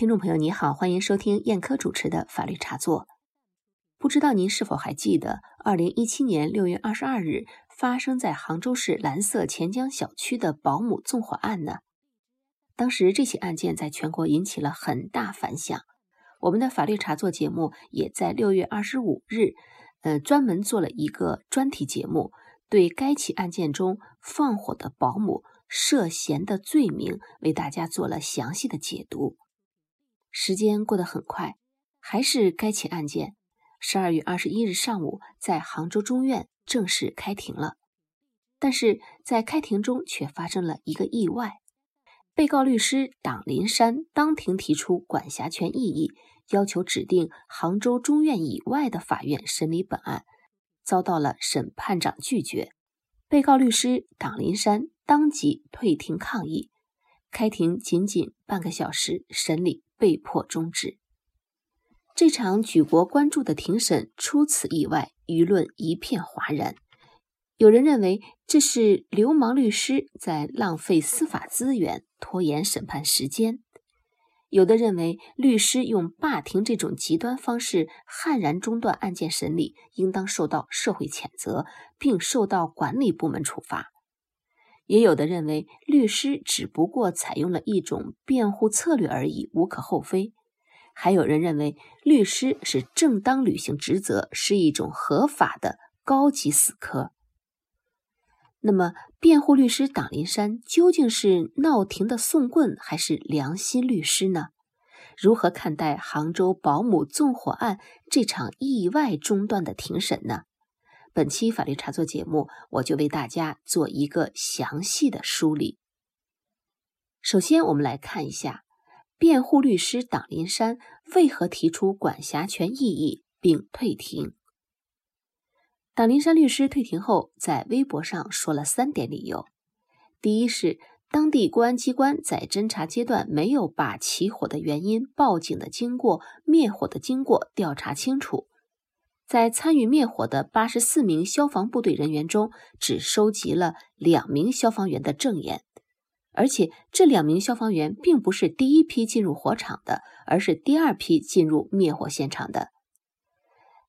听众朋友，你好，欢迎收听燕科主持的法律茶座。不知道您是否还记得，二零一七年六月二十二日发生在杭州市蓝色钱江小区的保姆纵火案呢？当时这起案件在全国引起了很大反响。我们的法律茶座节目也在六月二十五日，呃，专门做了一个专题节目，对该起案件中放火的保姆涉嫌的罪名为大家做了详细的解读。时间过得很快，还是该起案件，十二月二十一日上午在杭州中院正式开庭了。但是在开庭中却发生了一个意外，被告律师党林山当庭提出管辖权异议，要求指定杭州中院以外的法院审理本案，遭到了审判长拒绝。被告律师党林山当即退庭抗议，开庭仅仅半个小时，审理。被迫终止。这场举国关注的庭审出此意外，舆论一片哗然。有人认为这是流氓律师在浪费司法资源、拖延审判时间；有的认为律师用罢庭这种极端方式悍然中断案件审理，应当受到社会谴责，并受到管理部门处罚。也有的认为，律师只不过采用了一种辩护策略而已，无可厚非。还有人认为，律师是正当履行职责，是一种合法的高级死磕。那么，辩护律师党林山究竟是闹庭的送棍，还是良心律师呢？如何看待杭州保姆纵火案这场意外中断的庭审呢？本期法律茶座节目，我就为大家做一个详细的梳理。首先，我们来看一下辩护律师党林山为何提出管辖权异议并退庭。党林山律师退庭后，在微博上说了三点理由：第一是当地公安机关在侦查阶段没有把起火的原因、报警的经过、灭火的经过调查清楚。在参与灭火的八十四名消防部队人员中，只收集了两名消防员的证言，而且这两名消防员并不是第一批进入火场的，而是第二批进入灭火现场的。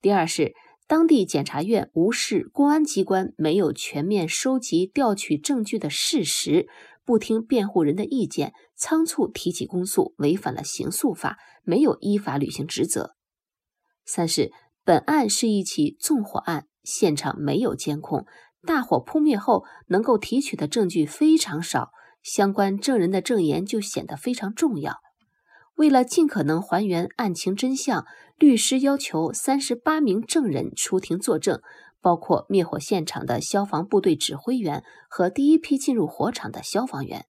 第二是当地检察院无视公安机关没有全面收集调取证据的事实，不听辩护人的意见，仓促提起公诉，违反了刑诉法，没有依法履行职责。三是。本案是一起纵火案，现场没有监控，大火扑灭后能够提取的证据非常少，相关证人的证言就显得非常重要。为了尽可能还原案情真相，律师要求三十八名证人出庭作证，包括灭火现场的消防部队指挥员和第一批进入火场的消防员。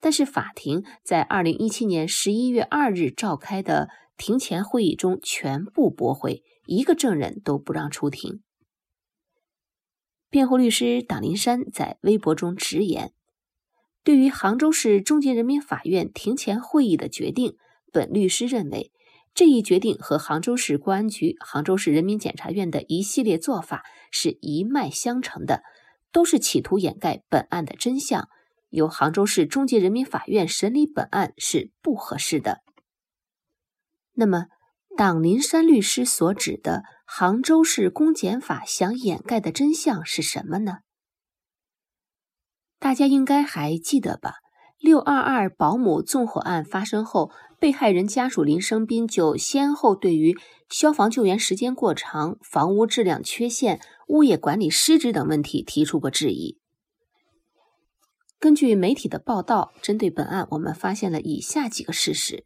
但是法庭在二零一七年十一月二日召开的庭前会议中全部驳回。一个证人都不让出庭。辩护律师党林山在微博中直言：“对于杭州市中级人民法院庭前会议的决定，本律师认为，这一决定和杭州市公安局、杭州市人民检察院的一系列做法是一脉相承的，都是企图掩盖本案的真相。由杭州市中级人民法院审理本案是不合适的。”那么。党林山律师所指的杭州市公检法想掩盖的真相是什么呢？大家应该还记得吧？六二二保姆纵火案发生后，被害人家属林生斌就先后对于消防救援时间过长、房屋质量缺陷、物业管理失职等问题提出过质疑。根据媒体的报道，针对本案，我们发现了以下几个事实：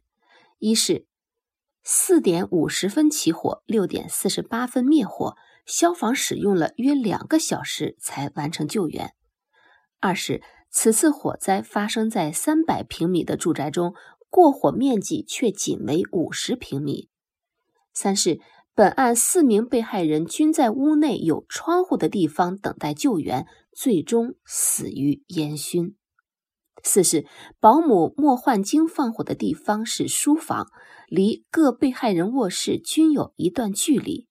一是。四点五十分起火，六点四十八分灭火，消防使用了约两个小时才完成救援。二是此次火灾发生在三百平米的住宅中，过火面积却仅为五十平米。三是本案四名被害人均在屋内有窗户的地方等待救援，最终死于烟熏。四是保姆莫焕晶放火的地方是书房，离各被害人卧室均有一段距离。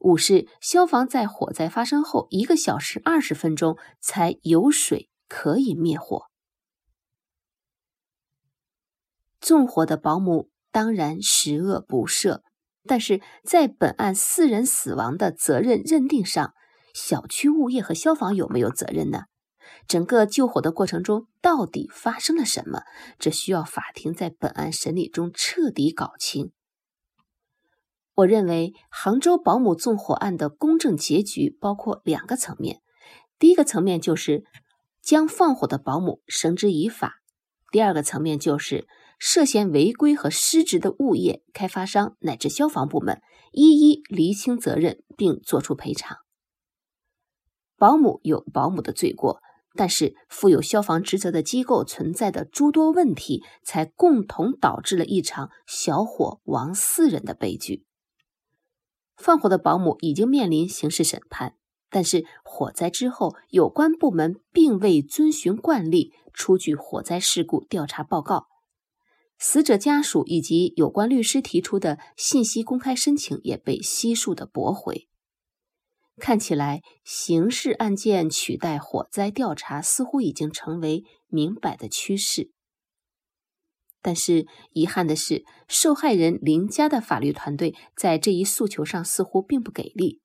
五是消防在火灾发生后一个小时二十分钟才有水可以灭火。纵火的保姆当然十恶不赦，但是在本案四人死亡的责任认定上，小区物业和消防有没有责任呢？整个救火的过程中到底发生了什么？这需要法庭在本案审理中彻底搞清。我认为杭州保姆纵火案的公正结局包括两个层面，第一个层面就是将放火的保姆绳之以法；第二个层面就是涉嫌违规和失职的物业、开发商乃至消防部门一一厘清责任并作出赔偿。保姆有保姆的罪过。但是，负有消防职责的机构存在的诸多问题，才共同导致了一场小火亡四人的悲剧。放火的保姆已经面临刑事审判，但是火灾之后，有关部门并未遵循惯例出具火灾事故调查报告，死者家属以及有关律师提出的信息公开申请也被悉数的驳回。看起来，刑事案件取代火灾调查似乎已经成为明摆的趋势。但是，遗憾的是，受害人林家的法律团队在这一诉求上似乎并不给力。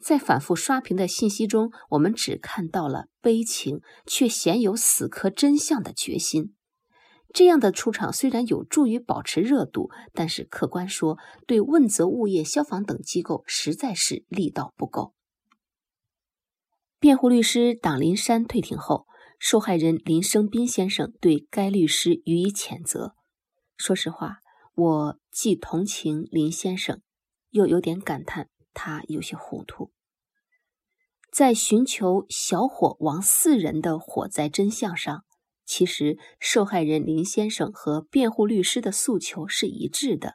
在反复刷屏的信息中，我们只看到了悲情，却鲜有死磕真相的决心。这样的出场虽然有助于保持热度，但是客观说，对问责物业、消防等机构实在是力道不够。辩护律师党林山退庭后，受害人林生斌先生对该律师予以谴责。说实话，我既同情林先生，又有点感叹他有些糊涂。在寻求小火亡四人的火灾真相上，其实受害人林先生和辩护律师的诉求是一致的。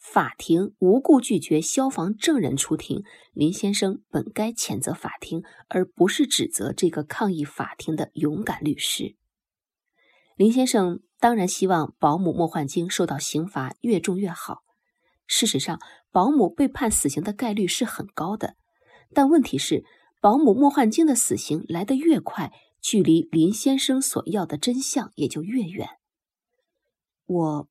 法庭无故拒绝消防证人出庭，林先生本该谴责法庭，而不是指责这个抗议法庭的勇敢律师。林先生当然希望保姆莫焕晶受到刑罚越重越好。事实上，保姆被判死刑的概率是很高的，但问题是，保姆莫焕晶的死刑来得越快，距离林先生所要的真相也就越远。我。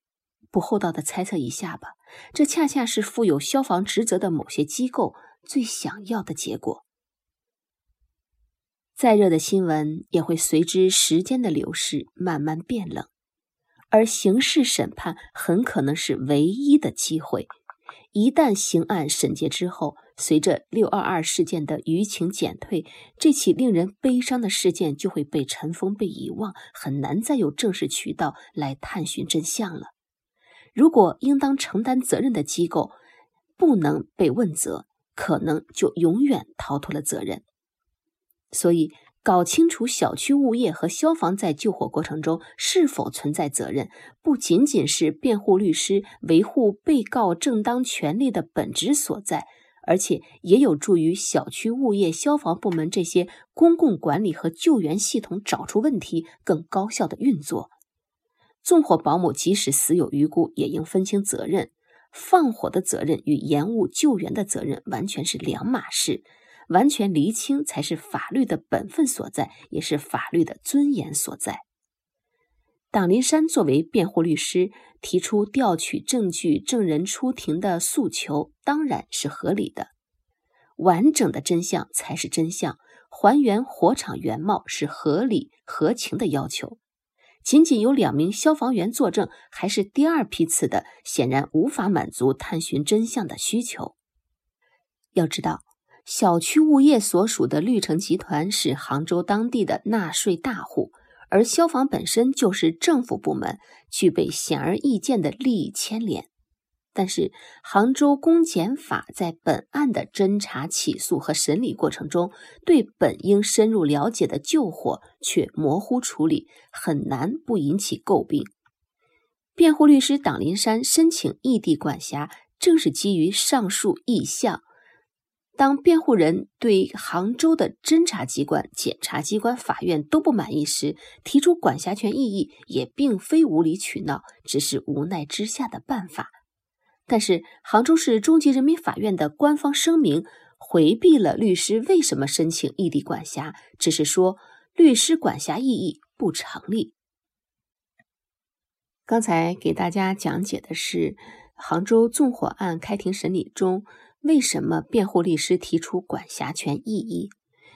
不厚道的猜测一下吧，这恰恰是负有消防职责的某些机构最想要的结果。再热的新闻也会随之时间的流逝慢慢变冷，而刑事审判很可能是唯一的机会。一旦刑案审结之后，随着六二二事件的舆情减退，这起令人悲伤的事件就会被尘封、被遗忘，很难再有正式渠道来探寻真相了。如果应当承担责任的机构不能被问责，可能就永远逃脱了责任。所以，搞清楚小区物业和消防在救火过程中是否存在责任，不仅仅是辩护律师维护被告正当权利的本质所在，而且也有助于小区物业、消防部门这些公共管理和救援系统找出问题，更高效的运作。纵火保姆即使死有余辜，也应分清责任。放火的责任与延误救援的责任完全是两码事，完全厘清才是法律的本分所在，也是法律的尊严所在。党林山作为辩护律师提出调取证据、证人出庭的诉求，当然是合理的。完整的真相才是真相，还原火场原貌是合理合情的要求。仅仅有两名消防员作证，还是第二批次的，显然无法满足探寻真相的需求。要知道，小区物业所属的绿城集团是杭州当地的纳税大户，而消防本身就是政府部门，具备显而易见的利益牵连。但是，杭州公检法在本案的侦查、起诉和审理过程中，对本应深入了解的救火却模糊处理，很难不引起诟病。辩护律师党林山申请异地管辖，正是基于上述意向。当辩护人对杭州的侦查机关、检察机关、法院都不满意时，提出管辖权异议，也并非无理取闹，只是无奈之下的办法。但是，杭州市中级人民法院的官方声明回避了律师为什么申请异地管辖，只是说律师管辖异议不成立。刚才给大家讲解的是杭州纵火案开庭审理中，为什么辩护律师提出管辖权异议。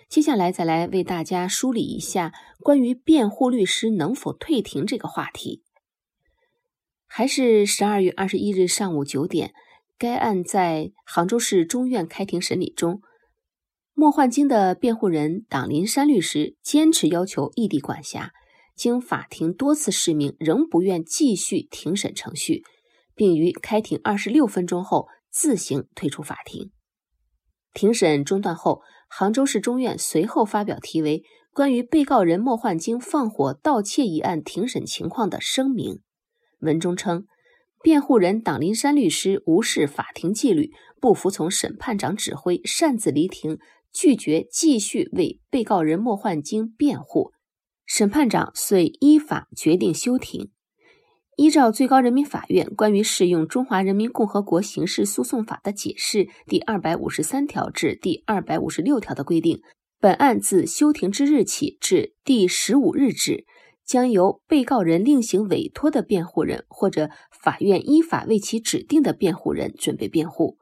接下来再来为大家梳理一下关于辩护律师能否退庭这个话题。还是十二月二十一日上午九点，该案在杭州市中院开庭审理中，莫焕晶的辩护人党林山律师坚持要求异地管辖。经法庭多次释明，仍不愿继续庭审程序，并于开庭二十六分钟后自行退出法庭。庭审中断后，杭州市中院随后发表题为《关于被告人莫焕晶放火盗窃一案庭审情况的声明》，文中称，辩护人党林山律师无视法庭纪律，不服从审判长指挥，擅自离庭，拒绝继续为被告人莫焕晶辩护。审判长遂依法决定休庭。依照最高人民法院关于适用《中华人民共和国刑事诉讼法》的解释第二百五十三条至第二百五十六条的规定，本案自休庭之日起至第十五日止，将由被告人另行委托的辩护人或者法院依法为其指定的辩护人准备辩护。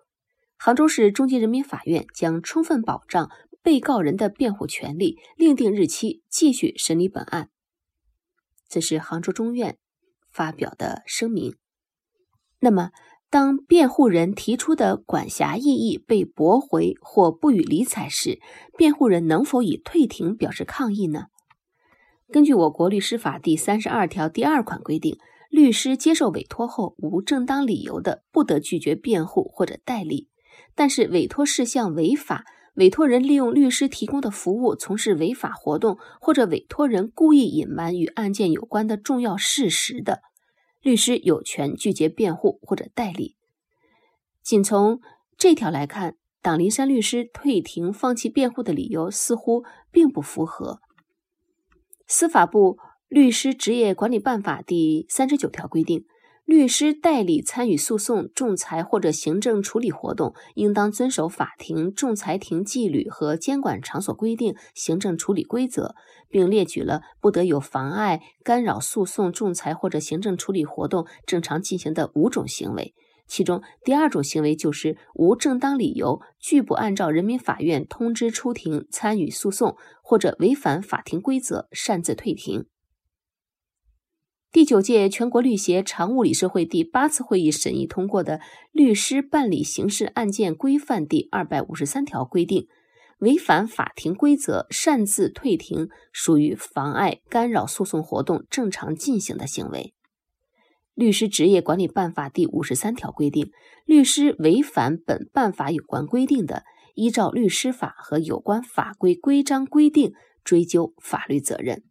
杭州市中级人民法院将充分保障。被告人的辩护权利，另定日期继续审理本案。这是杭州中院发表的声明。那么，当辩护人提出的管辖异议被驳回或不予理睬时，辩护人能否以退庭表示抗议呢？根据我国律师法第三十二条第二款规定，律师接受委托后无正当理由的，不得拒绝辩护或者代理。但是，委托事项违法。委托人利用律师提供的服务从事违法活动，或者委托人故意隐瞒与案件有关的重要事实的，律师有权拒绝辩护或者代理。仅从这条来看，党林山律师退庭放弃辩护的理由似乎并不符合司法部律师职业管理办法第三十九条规定。律师代理参与诉讼、仲裁或者行政处理活动，应当遵守法庭、仲裁庭纪律和监管场所规定、行政处理规则，并列举了不得有妨碍、干扰诉讼、仲裁或者行政处理活动正常进行的五种行为。其中，第二种行为就是无正当理由拒不按照人民法院通知出庭参与诉讼，或者违反法庭规则擅自退庭。第九届全国律协常务理事会第八次会议审议通过的《律师办理刑事案件规范》第二百五十三条规定，违反法庭规则擅自退庭，属于妨碍、干扰诉讼活动正常进行的行为。《律师职业管理办法》第五十三条规定，律师违反本办法有关规定的，依照律师法和有关法规规章规定追究法律责任。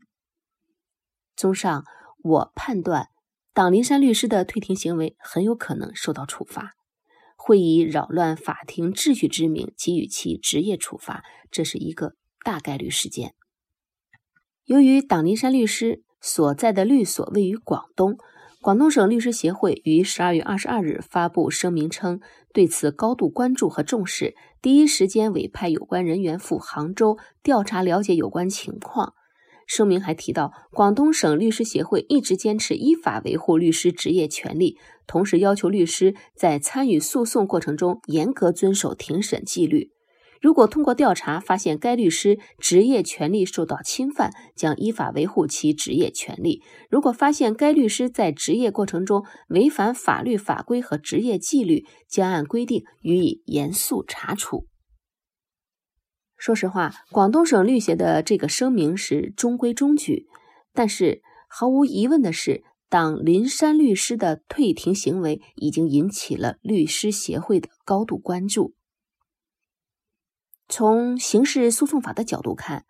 综上。我判断，党林山律师的退庭行为很有可能受到处罚，会以扰乱法庭秩序之名给予其职业处罚，这是一个大概率事件。由于党林山律师所在的律所位于广东，广东省律师协会于十二月二十二日发布声明称，对此高度关注和重视，第一时间委派有关人员赴杭州调查了解有关情况。声明还提到，广东省律师协会一直坚持依法维护律师职业权利，同时要求律师在参与诉讼过程中严格遵守庭审纪律。如果通过调查发现该律师职业权利受到侵犯，将依法维护其职业权利；如果发现该律师在职业过程中违反法律法规和职业纪律，将按规定予以严肃查处。说实话，广东省律协的这个声明是中规中矩，但是毫无疑问的是，党林山律师的退庭行为已经引起了律师协会的高度关注。从刑事诉讼法的角度看，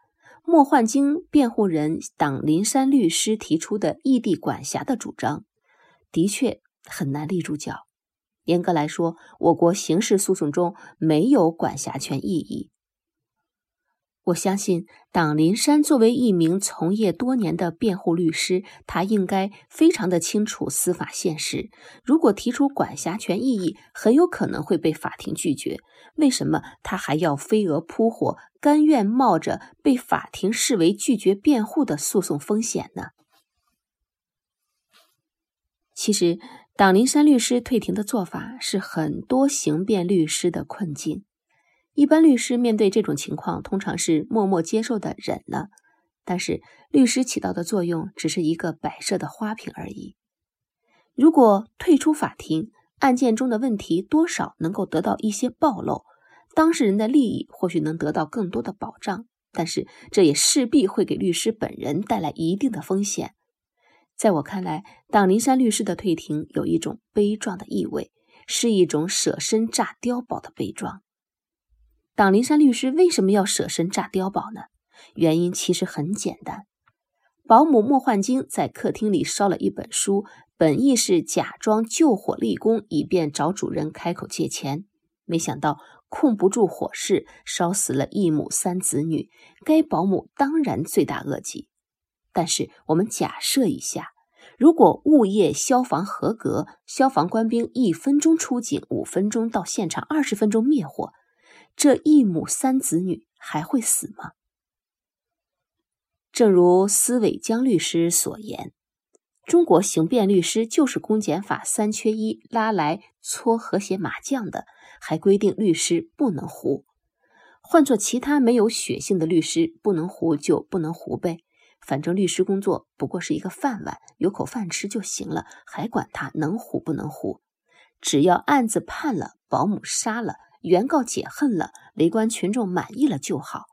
莫焕晶辩护人党林山律师提出的异地管辖的主张，的确很难立住脚。严格来说，我国刑事诉讼中没有管辖权异议。我相信党林山作为一名从业多年的辩护律师，他应该非常的清楚司法现实。如果提出管辖权异议，很有可能会被法庭拒绝。为什么他还要飞蛾扑火，甘愿冒着被法庭视为拒绝辩护的诉讼风险呢？其实，党林山律师退庭的做法是很多刑辩律师的困境。一般律师面对这种情况，通常是默默接受的忍了。但是，律师起到的作用只是一个摆设的花瓶而已。如果退出法庭，案件中的问题多少能够得到一些暴露，当事人的利益或许能得到更多的保障。但是，这也势必会给律师本人带来一定的风险。在我看来，党林山律师的退庭有一种悲壮的意味，是一种舍身炸碉堡的悲壮。党林山律师为什么要舍身炸碉堡呢？原因其实很简单，保姆莫焕晶在客厅里烧了一本书，本意是假装救火立功，以便找主人开口借钱，没想到。控不住火势，烧死了一母三子女，该保姆当然罪大恶极。但是我们假设一下，如果物业消防合格，消防官兵一分钟出警，五分钟到现场，二十分钟灭火，这一母三子女还会死吗？正如司伟江律师所言。中国刑辩律师就是公检法三缺一拉来搓和谐麻将的，还规定律师不能胡。换做其他没有血性的律师，不能胡就不能胡呗，反正律师工作不过是一个饭碗，有口饭吃就行了，还管他能胡不能胡？只要案子判了，保姆杀了，原告解恨了，围观群众满意了就好。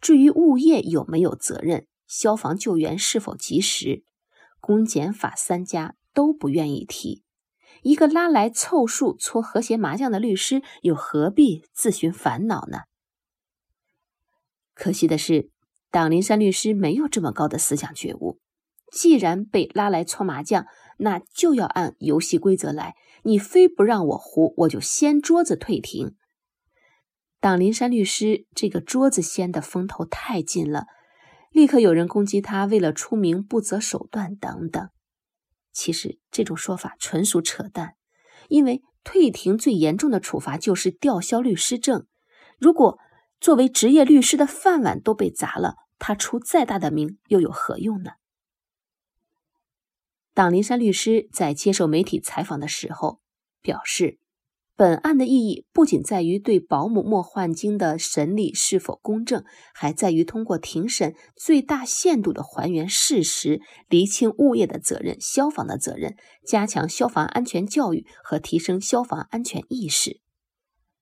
至于物业有没有责任，消防救援是否及时？公检法三家都不愿意提，一个拉来凑数搓和谐麻将的律师，又何必自寻烦恼呢？可惜的是，党林山律师没有这么高的思想觉悟。既然被拉来搓麻将，那就要按游戏规则来。你非不让我胡，我就掀桌子退庭。党林山律师这个桌子掀的风头太劲了。立刻有人攻击他为了出名不择手段等等。其实这种说法纯属扯淡，因为退庭最严重的处罚就是吊销律师证。如果作为职业律师的饭碗都被砸了，他出再大的名又有何用呢？党林山律师在接受媒体采访的时候表示。本案的意义不仅在于对保姆莫焕晶的审理是否公正，还在于通过庭审最大限度的还原事实，厘清物业的责任、消防的责任，加强消防安全教育和提升消防安全意识。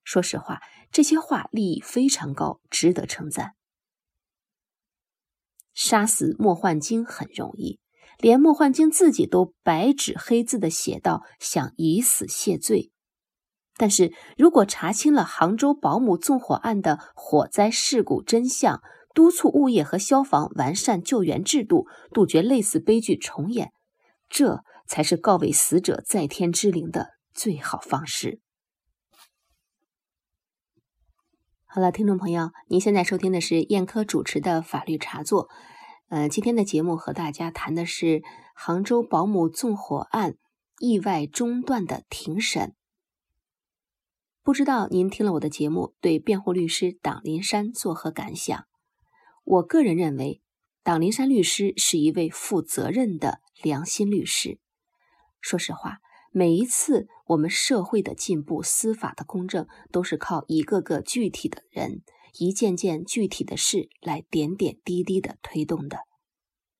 说实话，这些话立意非常高，值得称赞。杀死莫焕晶很容易，连莫焕晶自己都白纸黑字的写道：“想以死谢罪。”但是如果查清了杭州保姆纵火案的火灾事故真相，督促物业和消防完善救援制度，杜绝类似悲剧重演，这才是告慰死者在天之灵的最好方式。好了，听众朋友，您现在收听的是燕科主持的法律茶座。呃，今天的节目和大家谈的是杭州保姆纵火案意外中断的庭审。不知道您听了我的节目，对辩护律师党林山作何感想？我个人认为，党林山律师是一位负责任的良心律师。说实话，每一次我们社会的进步、司法的公正，都是靠一个个具体的人、一件件具体的事来点点滴滴的推动的。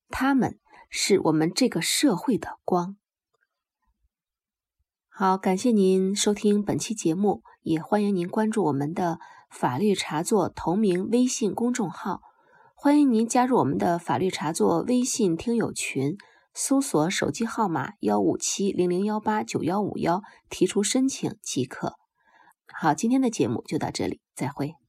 他们是我们这个社会的光。好，感谢您收听本期节目。也欢迎您关注我们的法律茶座同名微信公众号，欢迎您加入我们的法律茶座微信听友群，搜索手机号码幺五七零零幺八九幺五幺，提出申请即可。好，今天的节目就到这里，再会。